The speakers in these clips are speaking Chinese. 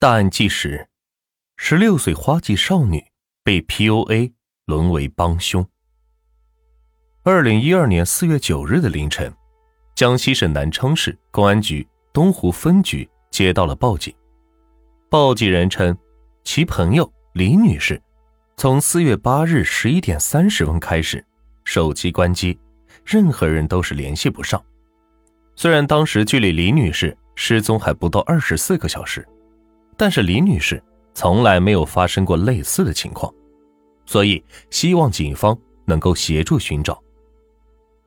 大案纪实：十六岁花季少女被 PUA，沦为帮凶。二零一二年四月九日的凌晨，江西省南昌市公安局东湖分局接到了报警。报警人称，其朋友李女士从四月八日十一点三十分开始，手机关机，任何人都是联系不上。虽然当时距离李女士失踪还不到二十四个小时。但是李女士从来没有发生过类似的情况，所以希望警方能够协助寻找。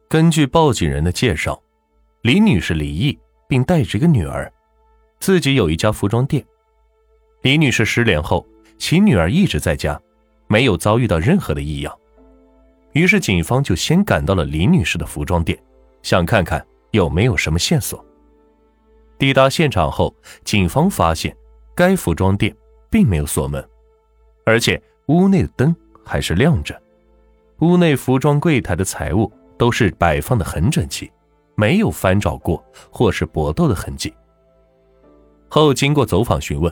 根据报警人的介绍，李女士离异并带着一个女儿，自己有一家服装店。李女士失联后，其女儿一直在家，没有遭遇到任何的异样。于是警方就先赶到了李女士的服装店，想看看有没有什么线索。抵达现场后，警方发现。该服装店并没有锁门，而且屋内的灯还是亮着。屋内服装柜台的财物都是摆放的很整齐，没有翻找过或是搏斗的痕迹。后经过走访询问，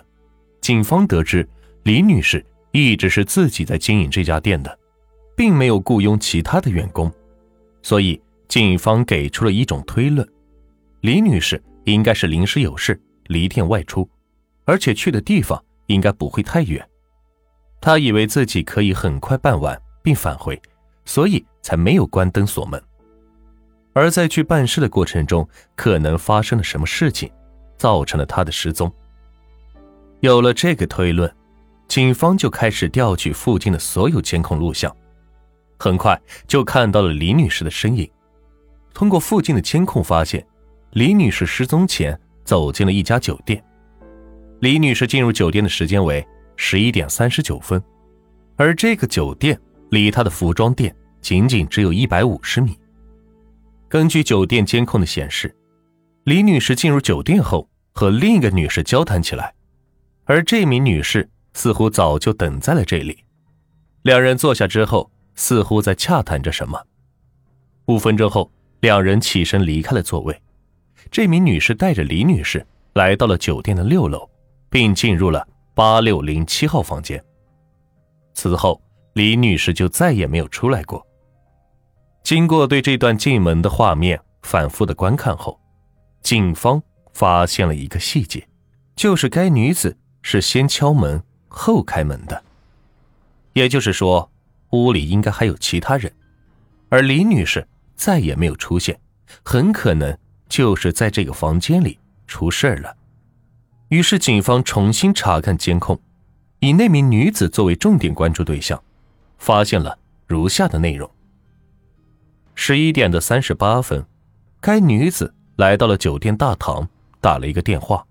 警方得知李女士一直是自己在经营这家店的，并没有雇佣其他的员工，所以警方给出了一种推论：李女士应该是临时有事离店外出。而且去的地方应该不会太远，他以为自己可以很快办完并返回，所以才没有关灯锁门。而在去办事的过程中，可能发生了什么事情，造成了他的失踪。有了这个推论，警方就开始调取附近的所有监控录像，很快就看到了李女士的身影。通过附近的监控发现，李女士失踪前走进了一家酒店。李女士进入酒店的时间为十一点三十九分，而这个酒店离她的服装店仅仅只有一百五十米。根据酒店监控的显示，李女士进入酒店后和另一个女士交谈起来，而这名女士似乎早就等在了这里。两人坐下之后，似乎在洽谈着什么。五分钟后，两人起身离开了座位。这名女士带着李女士来到了酒店的六楼。并进入了八六零七号房间。此后，李女士就再也没有出来过。经过对这段进门的画面反复的观看后，警方发现了一个细节，就是该女子是先敲门后开门的。也就是说，屋里应该还有其他人，而李女士再也没有出现，很可能就是在这个房间里出事了。于是，警方重新查看监控，以那名女子作为重点关注对象，发现了如下的内容：十一点的三十八分，该女子来到了酒店大堂，打了一个电话，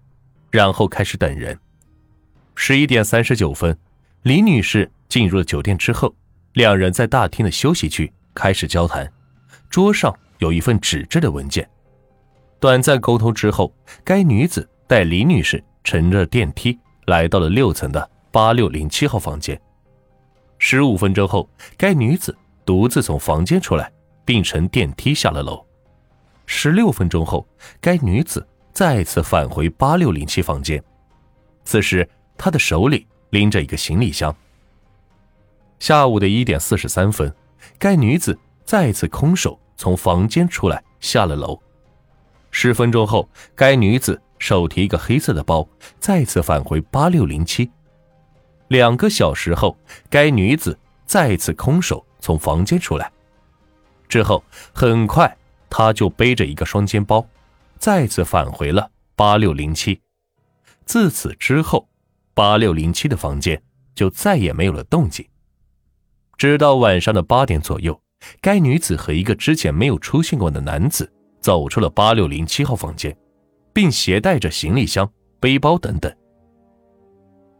然后开始等人。十一点三十九分，李女士进入了酒店之后，两人在大厅的休息区开始交谈，桌上有一份纸质的文件。短暂沟通之后，该女子带李女士。乘着电梯来到了六层的八六零七号房间。十五分钟后，该女子独自从房间出来，并乘电梯下了楼。十六分钟后，该女子再次返回八六零七房间，此时她的手里拎着一个行李箱。下午的一点四十三分，该女子再次空手从房间出来，下了楼。十分钟后，该女子。手提一个黑色的包，再次返回八六零七。两个小时后，该女子再次空手从房间出来。之后，很快她就背着一个双肩包，再次返回了八六零七。自此之后，八六零七的房间就再也没有了动静。直到晚上的八点左右，该女子和一个之前没有出现过的男子走出了八六零七号房间。并携带着行李箱、背包等等。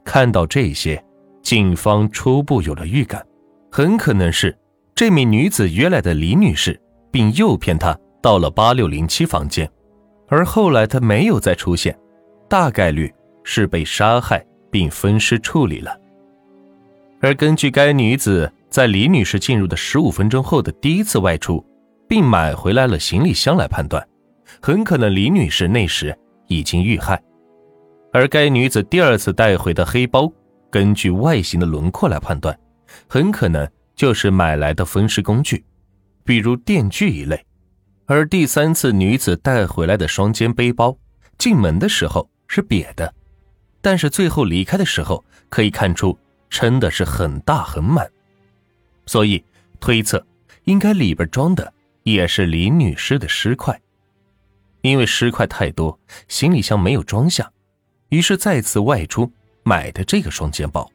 看到这些，警方初步有了预感，很可能是这名女子约来的李女士，并诱骗她到了八六零七房间，而后来她没有再出现，大概率是被杀害并分尸处理了。而根据该女子在李女士进入的十五分钟后的第一次外出，并买回来了行李箱来判断。很可能李女士那时已经遇害，而该女子第二次带回的黑包，根据外形的轮廓来判断，很可能就是买来的分尸工具，比如电锯一类。而第三次女子带回来的双肩背包，进门的时候是瘪的，但是最后离开的时候可以看出撑的是很大很满，所以推测应该里边装的也是李女士的尸块。因为尸块太多，行李箱没有装下，于是再次外出买的这个双肩包。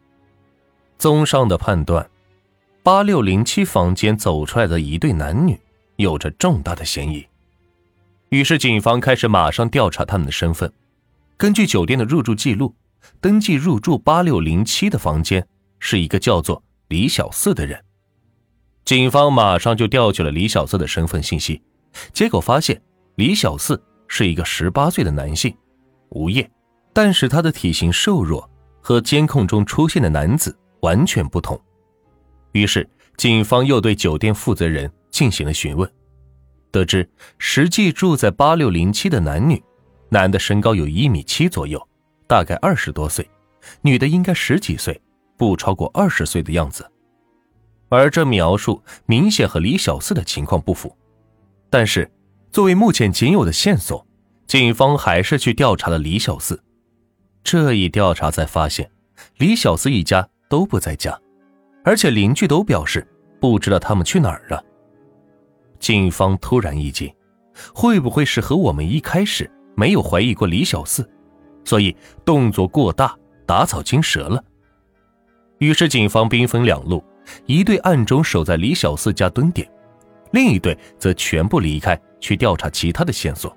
综上的判断，八六零七房间走出来的一对男女。有着重大的嫌疑，于是警方开始马上调查他们的身份。根据酒店的入住记录，登记入住八六零七的房间是一个叫做李小四的人。警方马上就调取了李小四的身份信息，结果发现李小四是一个十八岁的男性，无业，但是他的体型瘦弱，和监控中出现的男子完全不同。于是警方又对酒店负责人。进行了询问，得知实际住在八六零七的男女，男的身高有一米七左右，大概二十多岁，女的应该十几岁，不超过二十岁的样子。而这描述明显和李小四的情况不符。但是，作为目前仅有的线索，警方还是去调查了李小四。这一调查才发现，李小四一家都不在家，而且邻居都表示不知道他们去哪儿了。警方突然一惊，会不会是和我们一开始没有怀疑过李小四，所以动作过大，打草惊蛇了？于是警方兵分两路，一队暗中守在李小四家蹲点，另一队则全部离开去调查其他的线索。